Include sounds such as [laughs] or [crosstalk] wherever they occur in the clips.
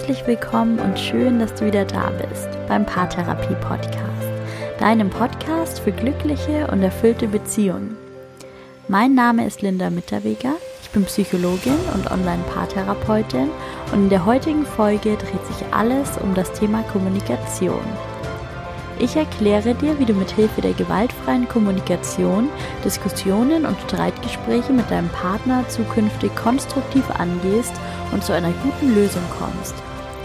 herzlich willkommen und schön, dass du wieder da bist beim Paartherapie Podcast, deinem Podcast für glückliche und erfüllte Beziehungen. Mein Name ist Linda Mitterweger, ich bin Psychologin und Online-Paartherapeutin und in der heutigen Folge dreht sich alles um das Thema Kommunikation. Ich erkläre dir, wie du mit Hilfe der gewaltfreien Kommunikation Diskussionen und Streitgespräche mit deinem Partner zukünftig konstruktiv angehst und zu einer guten Lösung kommst.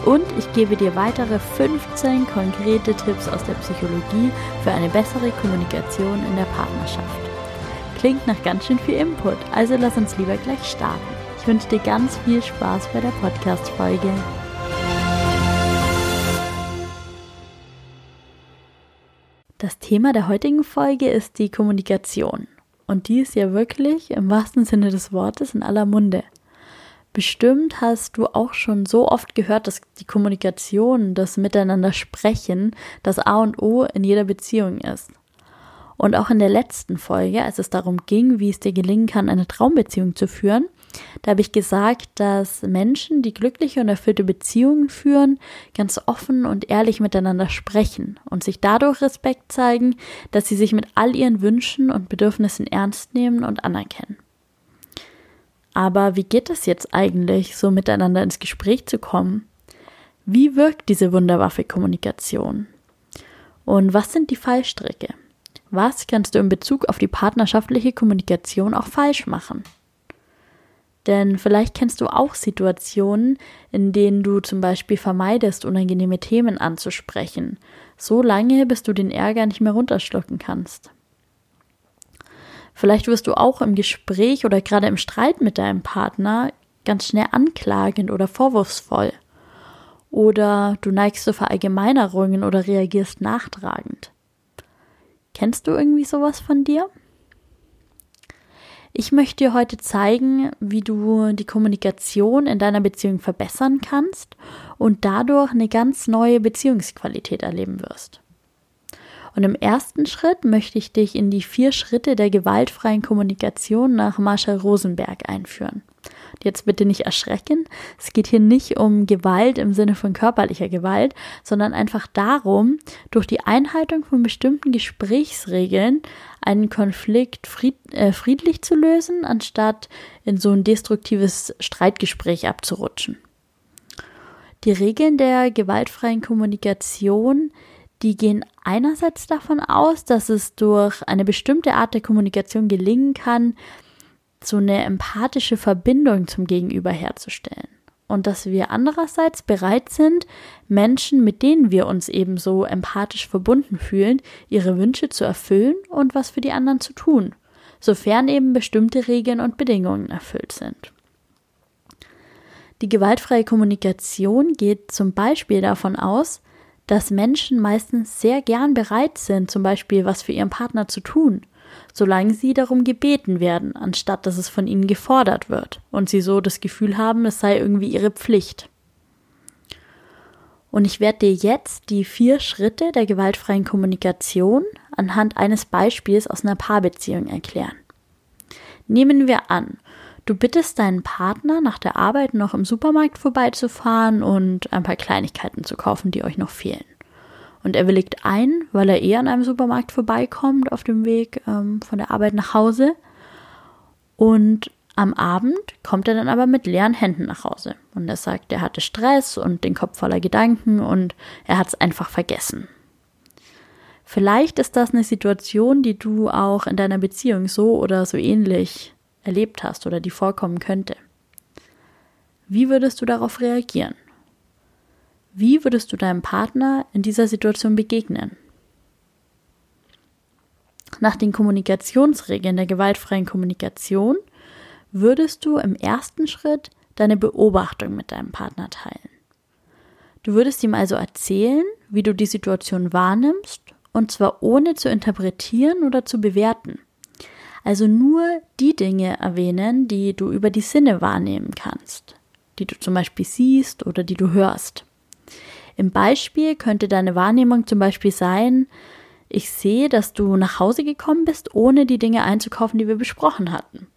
Und ich gebe dir weitere 15 konkrete Tipps aus der Psychologie für eine bessere Kommunikation in der Partnerschaft. Klingt nach ganz schön viel Input, also lass uns lieber gleich starten. Ich wünsche dir ganz viel Spaß bei der Podcast-Folge. Das Thema der heutigen Folge ist die Kommunikation. Und die ist ja wirklich im wahrsten Sinne des Wortes in aller Munde. Bestimmt hast du auch schon so oft gehört, dass die Kommunikation, das Miteinander sprechen, das A und O in jeder Beziehung ist. Und auch in der letzten Folge, als es darum ging, wie es dir gelingen kann, eine Traumbeziehung zu führen, da habe ich gesagt, dass Menschen, die glückliche und erfüllte Beziehungen führen, ganz offen und ehrlich miteinander sprechen und sich dadurch Respekt zeigen, dass sie sich mit all ihren Wünschen und Bedürfnissen ernst nehmen und anerkennen. Aber wie geht es jetzt eigentlich, so miteinander ins Gespräch zu kommen? Wie wirkt diese Wunderwaffe Kommunikation? Und was sind die Fallstricke? Was kannst du in Bezug auf die partnerschaftliche Kommunikation auch falsch machen? Denn vielleicht kennst du auch Situationen, in denen du zum Beispiel vermeidest, unangenehme Themen anzusprechen, so lange, bis du den Ärger nicht mehr runterschlucken kannst. Vielleicht wirst du auch im Gespräch oder gerade im Streit mit deinem Partner ganz schnell anklagend oder vorwurfsvoll. Oder du neigst zu Verallgemeinerungen oder reagierst nachtragend. Kennst du irgendwie sowas von dir? Ich möchte dir heute zeigen, wie du die Kommunikation in deiner Beziehung verbessern kannst und dadurch eine ganz neue Beziehungsqualität erleben wirst. Und im ersten Schritt möchte ich dich in die vier Schritte der gewaltfreien Kommunikation nach Marshall Rosenberg einführen. Jetzt bitte nicht erschrecken. Es geht hier nicht um Gewalt im Sinne von körperlicher Gewalt, sondern einfach darum, durch die Einhaltung von bestimmten Gesprächsregeln einen Konflikt fried, äh, friedlich zu lösen, anstatt in so ein destruktives Streitgespräch abzurutschen. Die Regeln der gewaltfreien Kommunikation, die gehen einerseits davon aus, dass es durch eine bestimmte Art der Kommunikation gelingen kann, so eine empathische Verbindung zum Gegenüber herzustellen. Und dass wir andererseits bereit sind, Menschen, mit denen wir uns eben so empathisch verbunden fühlen, ihre Wünsche zu erfüllen und was für die anderen zu tun, sofern eben bestimmte Regeln und Bedingungen erfüllt sind. Die gewaltfreie Kommunikation geht zum Beispiel davon aus, dass Menschen meistens sehr gern bereit sind, zum Beispiel was für ihren Partner zu tun solange sie darum gebeten werden, anstatt dass es von ihnen gefordert wird und sie so das Gefühl haben, es sei irgendwie ihre Pflicht. Und ich werde dir jetzt die vier Schritte der gewaltfreien Kommunikation anhand eines Beispiels aus einer Paarbeziehung erklären. Nehmen wir an, du bittest deinen Partner nach der Arbeit noch im Supermarkt vorbeizufahren und ein paar Kleinigkeiten zu kaufen, die euch noch fehlen. Und er willigt ein, weil er eher an einem Supermarkt vorbeikommt auf dem Weg ähm, von der Arbeit nach Hause. Und am Abend kommt er dann aber mit leeren Händen nach Hause. Und er sagt, er hatte Stress und den Kopf voller Gedanken und er hat es einfach vergessen. Vielleicht ist das eine Situation, die du auch in deiner Beziehung so oder so ähnlich erlebt hast oder die vorkommen könnte. Wie würdest du darauf reagieren? Wie würdest du deinem Partner in dieser Situation begegnen? Nach den Kommunikationsregeln der gewaltfreien Kommunikation würdest du im ersten Schritt deine Beobachtung mit deinem Partner teilen. Du würdest ihm also erzählen, wie du die Situation wahrnimmst, und zwar ohne zu interpretieren oder zu bewerten. Also nur die Dinge erwähnen, die du über die Sinne wahrnehmen kannst, die du zum Beispiel siehst oder die du hörst. Im Beispiel könnte deine Wahrnehmung zum Beispiel sein, ich sehe, dass du nach Hause gekommen bist, ohne die Dinge einzukaufen, die wir besprochen hatten.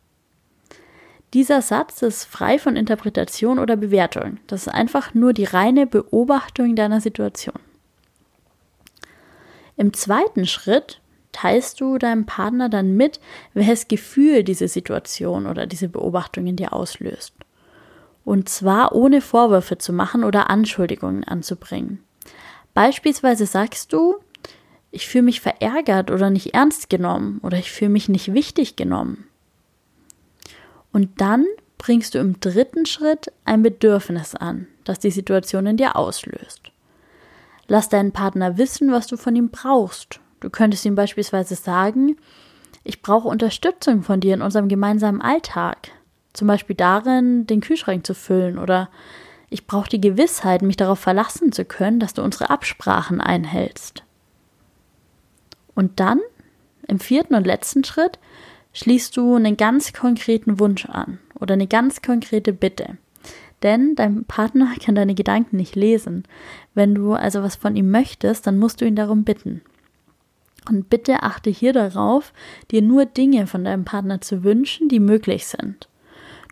Dieser Satz ist frei von Interpretation oder Bewertung. Das ist einfach nur die reine Beobachtung deiner Situation. Im zweiten Schritt teilst du deinem Partner dann mit, welches Gefühl diese Situation oder diese Beobachtung in dir auslöst. Und zwar ohne Vorwürfe zu machen oder Anschuldigungen anzubringen. Beispielsweise sagst du, ich fühle mich verärgert oder nicht ernst genommen oder ich fühle mich nicht wichtig genommen. Und dann bringst du im dritten Schritt ein Bedürfnis an, das die Situation in dir auslöst. Lass deinen Partner wissen, was du von ihm brauchst. Du könntest ihm beispielsweise sagen, ich brauche Unterstützung von dir in unserem gemeinsamen Alltag. Zum Beispiel darin, den Kühlschrank zu füllen oder ich brauche die Gewissheit, mich darauf verlassen zu können, dass du unsere Absprachen einhältst. Und dann, im vierten und letzten Schritt, schließt du einen ganz konkreten Wunsch an oder eine ganz konkrete Bitte. Denn dein Partner [laughs] kann deine Gedanken nicht lesen. Wenn du also was von ihm möchtest, dann musst du ihn darum bitten. Und bitte achte hier darauf, dir nur Dinge von deinem Partner zu wünschen, die möglich sind.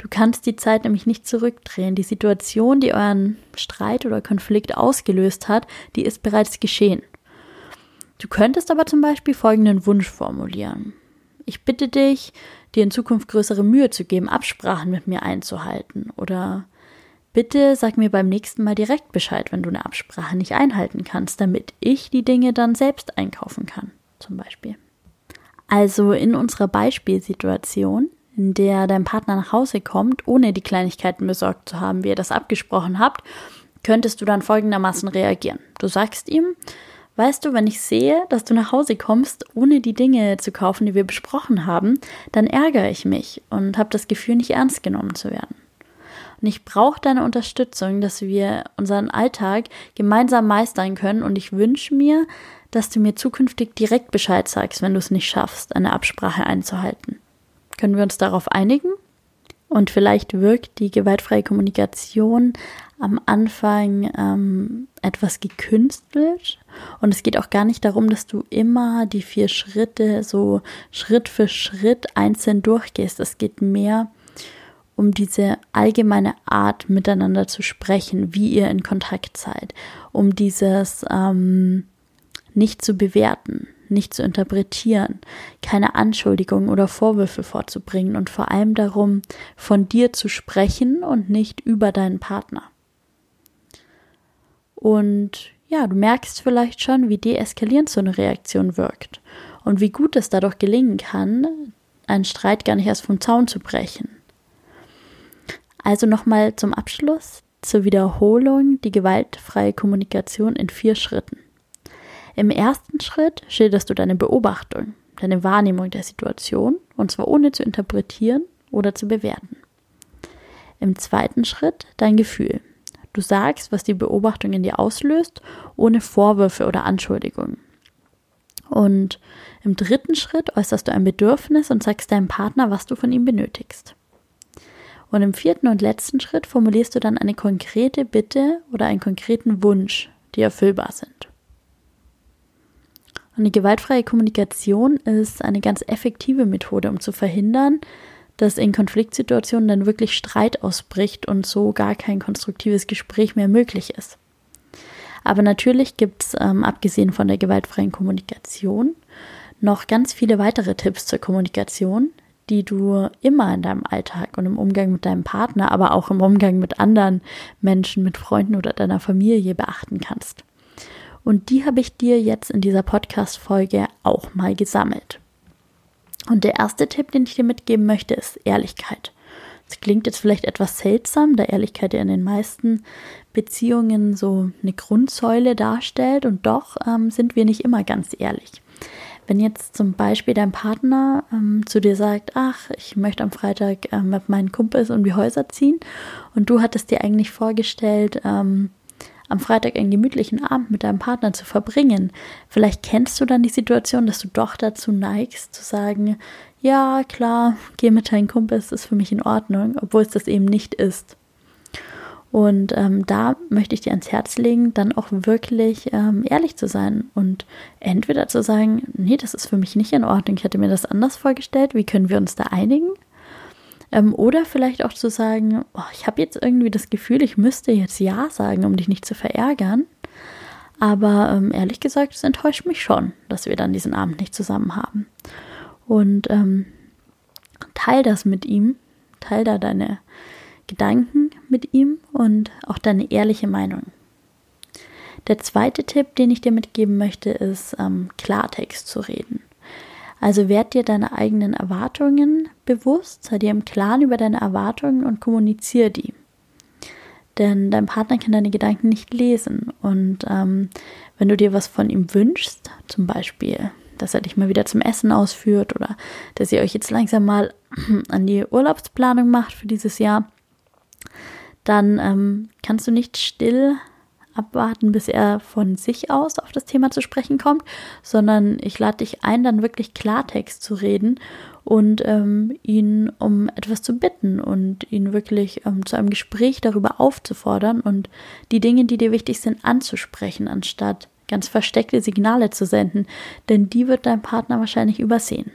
Du kannst die Zeit nämlich nicht zurückdrehen. Die Situation, die euren Streit oder Konflikt ausgelöst hat, die ist bereits geschehen. Du könntest aber zum Beispiel folgenden Wunsch formulieren. Ich bitte dich, dir in Zukunft größere Mühe zu geben, Absprachen mit mir einzuhalten. Oder bitte sag mir beim nächsten Mal direkt Bescheid, wenn du eine Absprache nicht einhalten kannst, damit ich die Dinge dann selbst einkaufen kann, zum Beispiel. Also in unserer Beispielsituation, in der dein Partner nach Hause kommt, ohne die Kleinigkeiten besorgt zu haben, wie ihr das abgesprochen habt, könntest du dann folgendermaßen reagieren. Du sagst ihm, Weißt du, wenn ich sehe, dass du nach Hause kommst, ohne die Dinge zu kaufen, die wir besprochen haben, dann ärgere ich mich und habe das Gefühl, nicht ernst genommen zu werden. Und ich brauche deine Unterstützung, dass wir unseren Alltag gemeinsam meistern können. Und ich wünsche mir, dass du mir zukünftig direkt Bescheid sagst, wenn du es nicht schaffst, eine Absprache einzuhalten. Können wir uns darauf einigen? Und vielleicht wirkt die gewaltfreie Kommunikation am Anfang ähm, etwas gekünstelt. Und es geht auch gar nicht darum, dass du immer die vier Schritte so Schritt für Schritt einzeln durchgehst. Es geht mehr um diese allgemeine Art, miteinander zu sprechen, wie ihr in Kontakt seid, um dieses ähm, nicht zu bewerten, nicht zu interpretieren, keine Anschuldigungen oder Vorwürfe vorzubringen und vor allem darum, von dir zu sprechen und nicht über deinen Partner. Und ja, du merkst vielleicht schon, wie deeskalierend so eine Reaktion wirkt und wie gut es dadurch gelingen kann, einen Streit gar nicht erst vom Zaun zu brechen. Also nochmal zum Abschluss, zur Wiederholung die gewaltfreie Kommunikation in vier Schritten. Im ersten Schritt schilderst du deine Beobachtung, deine Wahrnehmung der Situation, und zwar ohne zu interpretieren oder zu bewerten. Im zweiten Schritt dein Gefühl. Du sagst, was die Beobachtung in dir auslöst, ohne Vorwürfe oder Anschuldigungen. Und im dritten Schritt äußerst du ein Bedürfnis und sagst deinem Partner, was du von ihm benötigst. Und im vierten und letzten Schritt formulierst du dann eine konkrete Bitte oder einen konkreten Wunsch, die erfüllbar sind. Und die gewaltfreie Kommunikation ist eine ganz effektive Methode, um zu verhindern, dass in Konfliktsituationen dann wirklich Streit ausbricht und so gar kein konstruktives Gespräch mehr möglich ist. Aber natürlich gibt es, ähm, abgesehen von der gewaltfreien Kommunikation, noch ganz viele weitere Tipps zur Kommunikation, die du immer in deinem Alltag und im Umgang mit deinem Partner, aber auch im Umgang mit anderen Menschen, mit Freunden oder deiner Familie beachten kannst. Und die habe ich dir jetzt in dieser Podcast-Folge auch mal gesammelt. Und der erste Tipp, den ich dir mitgeben möchte, ist Ehrlichkeit. Das klingt jetzt vielleicht etwas seltsam, da Ehrlichkeit ja in den meisten Beziehungen so eine Grundsäule darstellt und doch ähm, sind wir nicht immer ganz ehrlich. Wenn jetzt zum Beispiel dein Partner ähm, zu dir sagt, ach, ich möchte am Freitag ähm, mit meinen Kumpels um die Häuser ziehen und du hattest dir eigentlich vorgestellt, ähm, am Freitag einen gemütlichen Abend mit deinem Partner zu verbringen. Vielleicht kennst du dann die Situation, dass du doch dazu neigst zu sagen, ja, klar, geh mit deinen Kumpels, ist für mich in Ordnung, obwohl es das eben nicht ist. Und ähm, da möchte ich dir ans Herz legen, dann auch wirklich ähm, ehrlich zu sein und entweder zu sagen, nee, das ist für mich nicht in Ordnung, ich hätte mir das anders vorgestellt, wie können wir uns da einigen? Ähm, oder vielleicht auch zu sagen, oh, ich habe jetzt irgendwie das Gefühl, ich müsste jetzt Ja sagen, um dich nicht zu verärgern. Aber ähm, ehrlich gesagt, es enttäuscht mich schon, dass wir dann diesen Abend nicht zusammen haben. Und ähm, teil das mit ihm, teil da deine Gedanken mit ihm und auch deine ehrliche Meinung. Der zweite Tipp, den ich dir mitgeben möchte, ist ähm, Klartext zu reden. Also werd dir deine eigenen Erwartungen bewusst, sei dir im Klaren über deine Erwartungen und kommuniziere die. Denn dein Partner kann deine Gedanken nicht lesen. Und ähm, wenn du dir was von ihm wünschst, zum Beispiel, dass er dich mal wieder zum Essen ausführt oder dass ihr euch jetzt langsam mal an die Urlaubsplanung macht für dieses Jahr, dann ähm, kannst du nicht still abwarten, bis er von sich aus auf das Thema zu sprechen kommt, sondern ich lade dich ein, dann wirklich Klartext zu reden und ähm, ihn um etwas zu bitten und ihn wirklich ähm, zu einem Gespräch darüber aufzufordern und die Dinge, die dir wichtig sind, anzusprechen, anstatt ganz versteckte Signale zu senden, denn die wird dein Partner wahrscheinlich übersehen.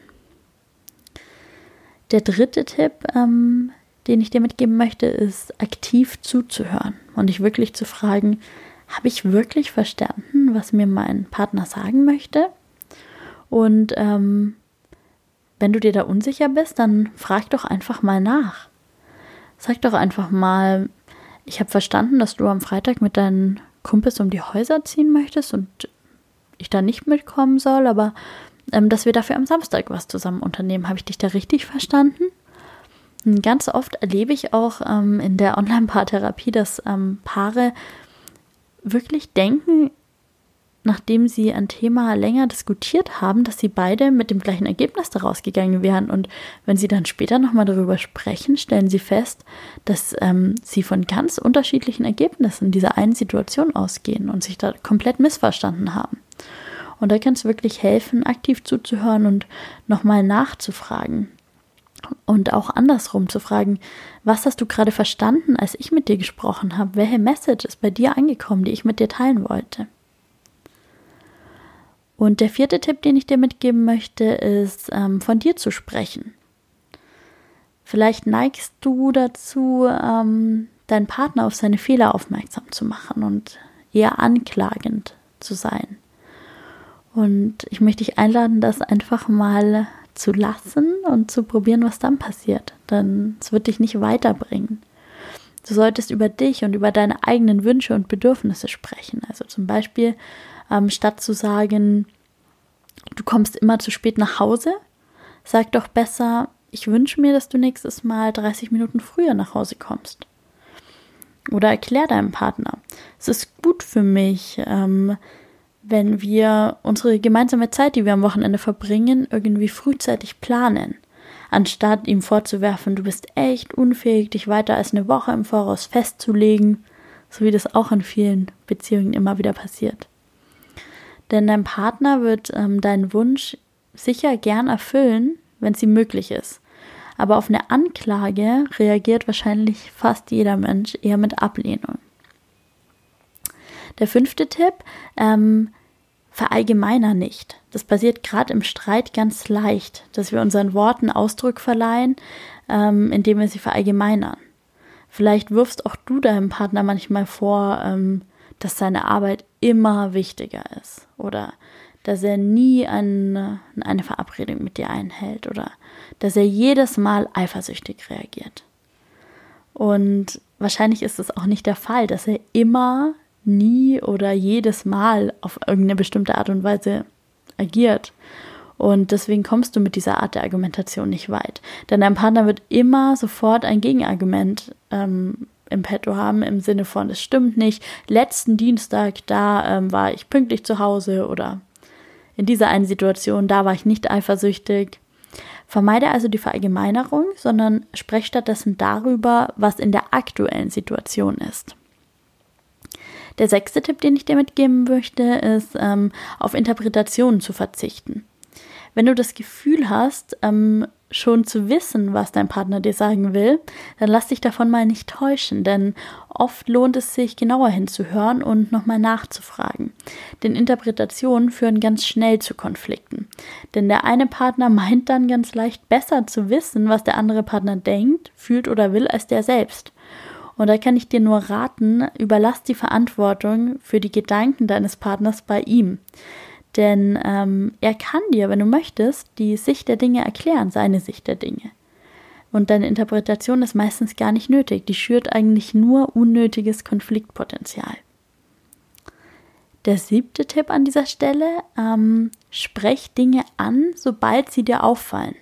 Der dritte Tipp, ähm, den ich dir mitgeben möchte, ist aktiv zuzuhören und dich wirklich zu fragen, habe ich wirklich verstanden, was mir mein Partner sagen möchte? Und ähm, wenn du dir da unsicher bist, dann frag doch einfach mal nach. Sag doch einfach mal, ich habe verstanden, dass du am Freitag mit deinen Kumpels um die Häuser ziehen möchtest und ich da nicht mitkommen soll, aber ähm, dass wir dafür am Samstag was zusammen unternehmen. Habe ich dich da richtig verstanden? Ganz oft erlebe ich auch ähm, in der Online-Paartherapie, dass ähm, Paare wirklich denken, nachdem sie ein Thema länger diskutiert haben, dass sie beide mit dem gleichen Ergebnis daraus gegangen wären. Und wenn sie dann später nochmal darüber sprechen, stellen sie fest, dass ähm, sie von ganz unterschiedlichen Ergebnissen dieser einen Situation ausgehen und sich da komplett missverstanden haben. Und da kann es wirklich helfen, aktiv zuzuhören und nochmal nachzufragen. Und auch andersrum zu fragen, was hast du gerade verstanden, als ich mit dir gesprochen habe? Welche Message ist bei dir angekommen, die ich mit dir teilen wollte? Und der vierte Tipp, den ich dir mitgeben möchte, ist, ähm, von dir zu sprechen. Vielleicht neigst du dazu, ähm, deinen Partner auf seine Fehler aufmerksam zu machen und eher anklagend zu sein. Und ich möchte dich einladen, das einfach mal zu lassen und zu probieren, was dann passiert. Denn es wird dich nicht weiterbringen. Du solltest über dich und über deine eigenen Wünsche und Bedürfnisse sprechen. Also zum Beispiel, ähm, statt zu sagen, du kommst immer zu spät nach Hause, sag doch besser, ich wünsche mir, dass du nächstes Mal 30 Minuten früher nach Hause kommst. Oder erklär deinem Partner, es ist gut für mich, ähm, wenn wir unsere gemeinsame Zeit, die wir am Wochenende verbringen, irgendwie frühzeitig planen, anstatt ihm vorzuwerfen, du bist echt unfähig, dich weiter als eine Woche im Voraus festzulegen, so wie das auch in vielen Beziehungen immer wieder passiert. Denn dein Partner wird ähm, deinen Wunsch sicher gern erfüllen, wenn sie möglich ist. Aber auf eine Anklage reagiert wahrscheinlich fast jeder Mensch eher mit Ablehnung. Der fünfte Tipp, ähm, verallgemeiner nicht. Das passiert gerade im Streit ganz leicht, dass wir unseren Worten Ausdruck verleihen, ähm, indem wir sie verallgemeinern. Vielleicht wirfst auch du deinem Partner manchmal vor, ähm, dass seine Arbeit immer wichtiger ist oder dass er nie eine, eine Verabredung mit dir einhält oder dass er jedes Mal eifersüchtig reagiert. Und wahrscheinlich ist es auch nicht der Fall, dass er immer nie oder jedes Mal auf irgendeine bestimmte Art und Weise agiert. Und deswegen kommst du mit dieser Art der Argumentation nicht weit. Denn dein Partner wird immer sofort ein Gegenargument ähm, im Petto haben, im Sinne von, es stimmt nicht, letzten Dienstag, da ähm, war ich pünktlich zu Hause oder in dieser einen Situation, da war ich nicht eifersüchtig. Vermeide also die Verallgemeinerung, sondern sprech stattdessen darüber, was in der aktuellen Situation ist. Der sechste Tipp, den ich dir mitgeben möchte, ist, ähm, auf Interpretationen zu verzichten. Wenn du das Gefühl hast, ähm, schon zu wissen, was dein Partner dir sagen will, dann lass dich davon mal nicht täuschen, denn oft lohnt es sich, genauer hinzuhören und nochmal nachzufragen. Denn Interpretationen führen ganz schnell zu Konflikten. Denn der eine Partner meint dann ganz leicht besser zu wissen, was der andere Partner denkt, fühlt oder will, als der selbst. Und da kann ich dir nur raten, überlass die Verantwortung für die Gedanken deines Partners bei ihm. Denn ähm, er kann dir, wenn du möchtest, die Sicht der Dinge erklären, seine Sicht der Dinge. Und deine Interpretation ist meistens gar nicht nötig. Die schürt eigentlich nur unnötiges Konfliktpotenzial. Der siebte Tipp an dieser Stelle, ähm, sprech Dinge an, sobald sie dir auffallen.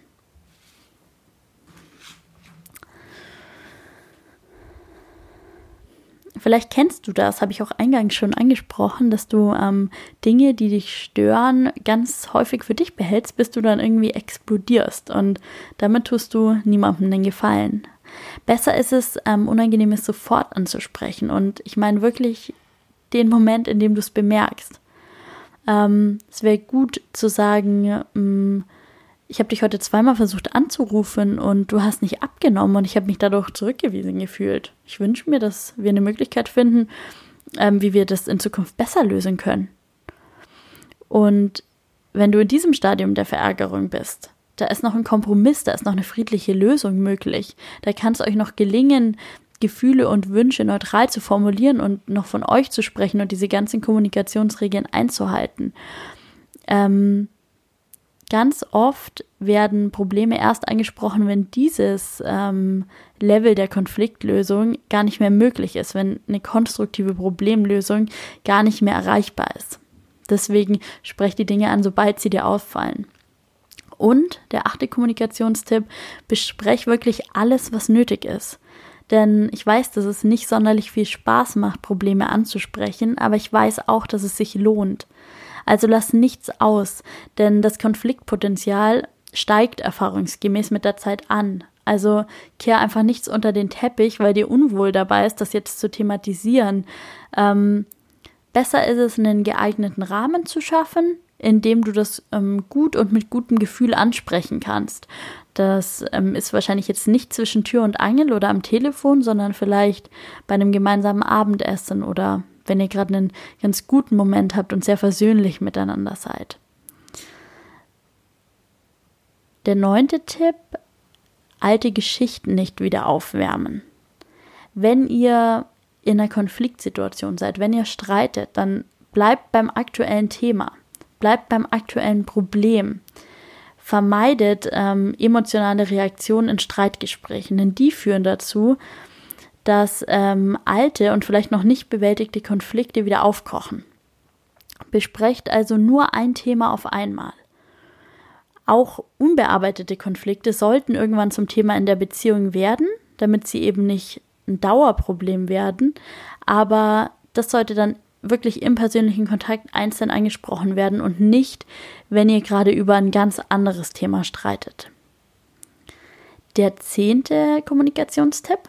Vielleicht kennst du das, habe ich auch eingangs schon angesprochen, dass du ähm, Dinge, die dich stören, ganz häufig für dich behältst, bis du dann irgendwie explodierst. Und damit tust du niemandem den Gefallen. Besser ist es, ähm, Unangenehmes sofort anzusprechen. Und ich meine wirklich den Moment, in dem du es bemerkst. Ähm, es wäre gut zu sagen, ähm, ich habe dich heute zweimal versucht anzurufen und du hast nicht abgenommen und ich habe mich dadurch zurückgewiesen gefühlt. Ich wünsche mir, dass wir eine Möglichkeit finden, ähm, wie wir das in Zukunft besser lösen können. Und wenn du in diesem Stadium der Verärgerung bist, da ist noch ein Kompromiss, da ist noch eine friedliche Lösung möglich. Da kann es euch noch gelingen, Gefühle und Wünsche neutral zu formulieren und noch von euch zu sprechen und diese ganzen Kommunikationsregeln einzuhalten. Ähm, ganz oft werden Probleme erst angesprochen, wenn dieses ähm, Level der Konfliktlösung gar nicht mehr möglich ist, wenn eine konstruktive Problemlösung gar nicht mehr erreichbar ist. Deswegen sprech die Dinge an, sobald sie dir auffallen. Und der achte Kommunikationstipp, besprech wirklich alles, was nötig ist. Denn ich weiß, dass es nicht sonderlich viel Spaß macht, Probleme anzusprechen, aber ich weiß auch, dass es sich lohnt. Also lass nichts aus, denn das Konfliktpotenzial steigt erfahrungsgemäß mit der Zeit an. Also kehr einfach nichts unter den Teppich, weil dir unwohl dabei ist, das jetzt zu thematisieren. Ähm, besser ist es, einen geeigneten Rahmen zu schaffen, in dem du das ähm, gut und mit gutem Gefühl ansprechen kannst. Das ähm, ist wahrscheinlich jetzt nicht zwischen Tür und Angel oder am Telefon, sondern vielleicht bei einem gemeinsamen Abendessen oder wenn ihr gerade einen ganz guten Moment habt und sehr versöhnlich miteinander seid. Der neunte Tipp, alte Geschichten nicht wieder aufwärmen. Wenn ihr in einer Konfliktsituation seid, wenn ihr streitet, dann bleibt beim aktuellen Thema, bleibt beim aktuellen Problem. Vermeidet ähm, emotionale Reaktionen in Streitgesprächen, denn die führen dazu, dass ähm, alte und vielleicht noch nicht bewältigte Konflikte wieder aufkochen. Besprecht also nur ein Thema auf einmal. Auch unbearbeitete Konflikte sollten irgendwann zum Thema in der Beziehung werden, damit sie eben nicht ein Dauerproblem werden. Aber das sollte dann wirklich im persönlichen Kontakt einzeln angesprochen werden und nicht, wenn ihr gerade über ein ganz anderes Thema streitet. Der zehnte Kommunikationstipp.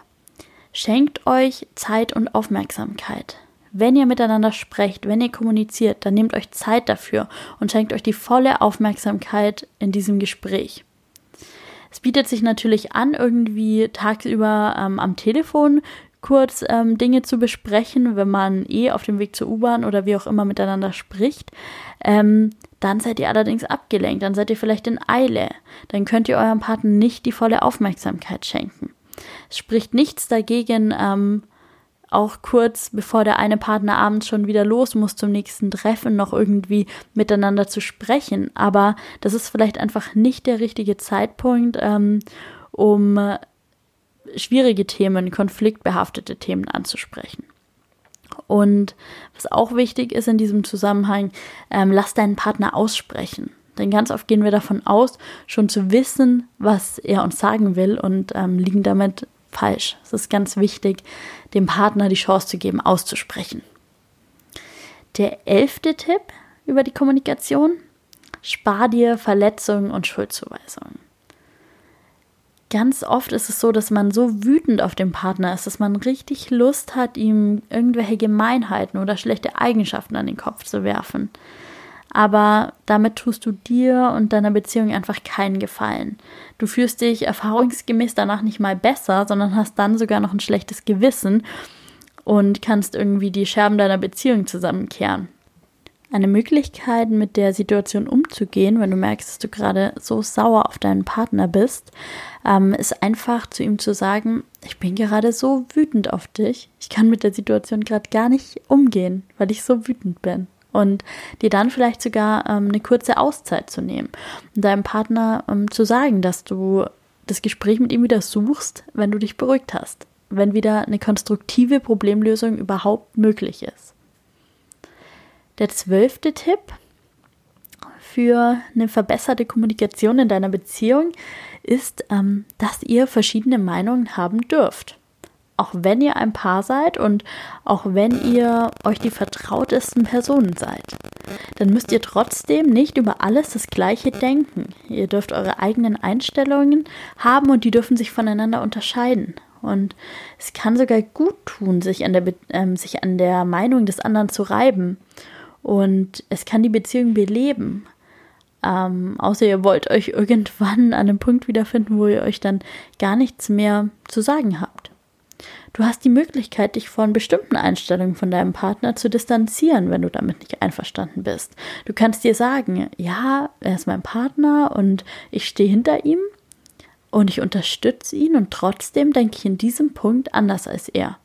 Schenkt euch Zeit und Aufmerksamkeit. Wenn ihr miteinander sprecht, wenn ihr kommuniziert, dann nehmt euch Zeit dafür und schenkt euch die volle Aufmerksamkeit in diesem Gespräch. Es bietet sich natürlich an, irgendwie tagsüber ähm, am Telefon kurz ähm, Dinge zu besprechen, wenn man eh auf dem Weg zur U-Bahn oder wie auch immer miteinander spricht. Ähm, dann seid ihr allerdings abgelenkt, dann seid ihr vielleicht in Eile. Dann könnt ihr eurem Partner nicht die volle Aufmerksamkeit schenken. Es spricht nichts dagegen, ähm, auch kurz bevor der eine Partner abends schon wieder los muss zum nächsten Treffen, noch irgendwie miteinander zu sprechen. Aber das ist vielleicht einfach nicht der richtige Zeitpunkt, ähm, um äh, schwierige Themen, konfliktbehaftete Themen anzusprechen. Und was auch wichtig ist in diesem Zusammenhang, ähm, lass deinen Partner aussprechen. Denn ganz oft gehen wir davon aus, schon zu wissen, was er uns sagen will und ähm, liegen damit falsch. Es ist ganz wichtig, dem Partner die Chance zu geben, auszusprechen. Der elfte Tipp über die Kommunikation: Spar dir Verletzungen und Schuldzuweisungen. Ganz oft ist es so, dass man so wütend auf den Partner ist, dass man richtig Lust hat, ihm irgendwelche Gemeinheiten oder schlechte Eigenschaften an den Kopf zu werfen. Aber damit tust du dir und deiner Beziehung einfach keinen Gefallen. Du fühlst dich erfahrungsgemäß danach nicht mal besser, sondern hast dann sogar noch ein schlechtes Gewissen und kannst irgendwie die Scherben deiner Beziehung zusammenkehren. Eine Möglichkeit, mit der Situation umzugehen, wenn du merkst, dass du gerade so sauer auf deinen Partner bist, ähm, ist einfach zu ihm zu sagen, ich bin gerade so wütend auf dich, ich kann mit der Situation gerade gar nicht umgehen, weil ich so wütend bin. Und dir dann vielleicht sogar ähm, eine kurze Auszeit zu nehmen und deinem Partner ähm, zu sagen, dass du das Gespräch mit ihm wieder suchst, wenn du dich beruhigt hast, wenn wieder eine konstruktive Problemlösung überhaupt möglich ist. Der zwölfte Tipp für eine verbesserte Kommunikation in deiner Beziehung ist, ähm, dass ihr verschiedene Meinungen haben dürft. Auch wenn ihr ein Paar seid und auch wenn ihr euch die vertrautesten Personen seid, dann müsst ihr trotzdem nicht über alles das Gleiche denken. Ihr dürft eure eigenen Einstellungen haben und die dürfen sich voneinander unterscheiden. Und es kann sogar gut tun, sich an der, äh, sich an der Meinung des anderen zu reiben und es kann die Beziehung beleben. Ähm, außer ihr wollt euch [laughs] irgendwann an einem Punkt wiederfinden, wo ihr euch dann gar nichts mehr zu sagen habt. Du hast die Möglichkeit, dich von bestimmten Einstellungen von deinem Partner zu distanzieren, wenn du damit nicht einverstanden bist. Du kannst dir sagen, ja, er ist mein Partner und ich stehe hinter ihm und ich unterstütze ihn und trotzdem denke ich in diesem Punkt anders als er.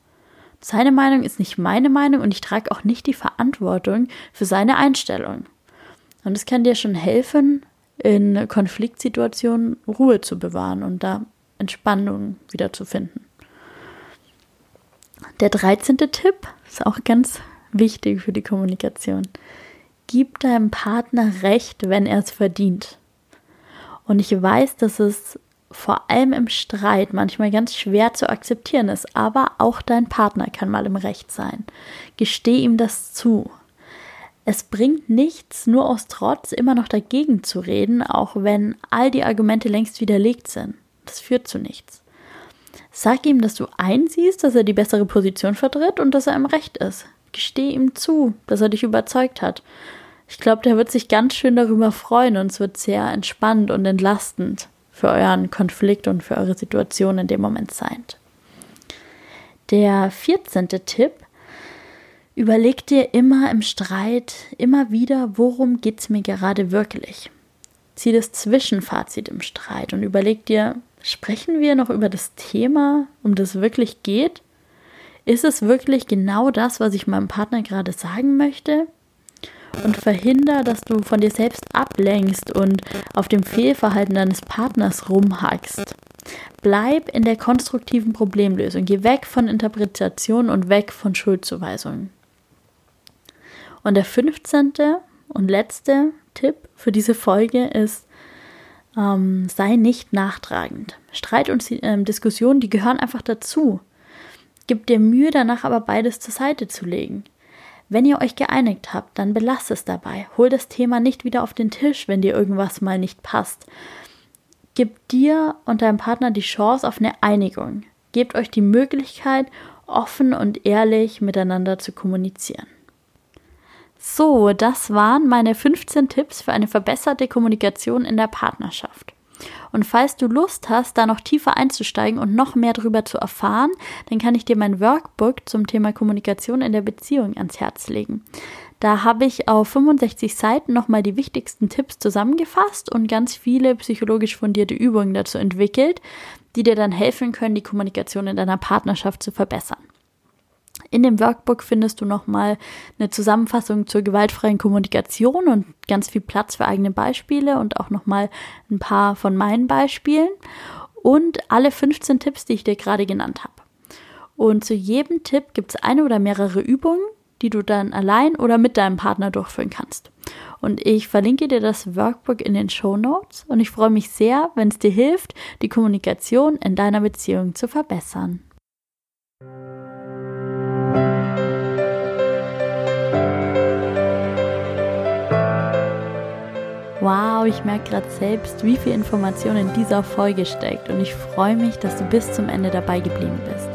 Seine Meinung ist nicht meine Meinung und ich trage auch nicht die Verantwortung für seine Einstellung. Und es kann dir schon helfen, in Konfliktsituationen Ruhe zu bewahren und da Entspannung wiederzufinden. Der 13. Tipp ist auch ganz wichtig für die Kommunikation. Gib deinem Partner recht, wenn er es verdient. Und ich weiß, dass es vor allem im Streit manchmal ganz schwer zu akzeptieren ist, aber auch dein Partner kann mal im Recht sein. Gesteh ihm das zu. Es bringt nichts, nur aus Trotz immer noch dagegen zu reden, auch wenn all die Argumente längst widerlegt sind. Das führt zu nichts. Sag ihm, dass du einsiehst, dass er die bessere Position vertritt und dass er im Recht ist. Gesteh ihm zu, dass er dich überzeugt hat. Ich glaube, der wird sich ganz schön darüber freuen und es wird sehr entspannt und entlastend für euren Konflikt und für eure Situation in dem Moment seid. Der 14. Tipp, überleg dir immer im Streit, immer wieder, worum geht es mir gerade wirklich. Zieh das Zwischenfazit im Streit und überleg dir, sprechen wir noch über das Thema, um das wirklich geht? Ist es wirklich genau das, was ich meinem Partner gerade sagen möchte? und verhinder, dass du von dir selbst ablenkst und auf dem Fehlverhalten deines Partners rumhackst. Bleib in der konstruktiven Problemlösung. Geh weg von Interpretation und weg von Schuldzuweisungen. Und der 15. und letzte Tipp für diese Folge ist, ähm, sei nicht nachtragend. Streit und äh, Diskussion, die gehören einfach dazu. Gib dir Mühe, danach aber beides zur Seite zu legen. Wenn ihr euch geeinigt habt, dann belasst es dabei. Hol das Thema nicht wieder auf den Tisch, wenn dir irgendwas mal nicht passt. Gib dir und deinem Partner die Chance auf eine Einigung. Gebt euch die Möglichkeit, offen und ehrlich miteinander zu kommunizieren. So, das waren meine 15 Tipps für eine verbesserte Kommunikation in der Partnerschaft. Und falls du Lust hast, da noch tiefer einzusteigen und noch mehr darüber zu erfahren, dann kann ich dir mein Workbook zum Thema Kommunikation in der Beziehung ans Herz legen. Da habe ich auf 65 Seiten nochmal die wichtigsten Tipps zusammengefasst und ganz viele psychologisch fundierte Übungen dazu entwickelt, die dir dann helfen können, die Kommunikation in deiner Partnerschaft zu verbessern. In dem Workbook findest du nochmal eine Zusammenfassung zur gewaltfreien Kommunikation und ganz viel Platz für eigene Beispiele und auch nochmal ein paar von meinen Beispielen und alle 15 Tipps, die ich dir gerade genannt habe. Und zu jedem Tipp gibt es eine oder mehrere Übungen, die du dann allein oder mit deinem Partner durchführen kannst. Und ich verlinke dir das Workbook in den Show Notes und ich freue mich sehr, wenn es dir hilft, die Kommunikation in deiner Beziehung zu verbessern. Wow, ich merke gerade selbst, wie viel Information in dieser Folge steckt und ich freue mich, dass du bis zum Ende dabei geblieben bist.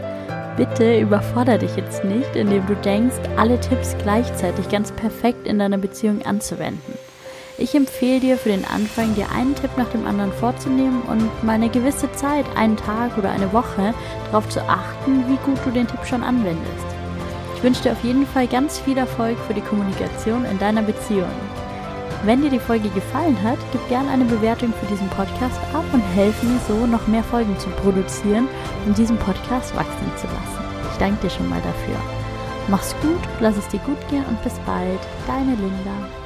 Bitte überfordere dich jetzt nicht, indem du denkst, alle Tipps gleichzeitig ganz perfekt in deiner Beziehung anzuwenden. Ich empfehle dir für den Anfang, dir einen Tipp nach dem anderen vorzunehmen und mal eine gewisse Zeit, einen Tag oder eine Woche, darauf zu achten, wie gut du den Tipp schon anwendest. Ich wünsche dir auf jeden Fall ganz viel Erfolg für die Kommunikation in deiner Beziehung. Wenn dir die Folge gefallen hat, gib gerne eine Bewertung für diesen Podcast ab und helfe mir so, noch mehr Folgen zu produzieren und diesen Podcast wachsen zu lassen. Ich danke dir schon mal dafür. Mach's gut, lass es dir gut gehen und bis bald. Deine Linda.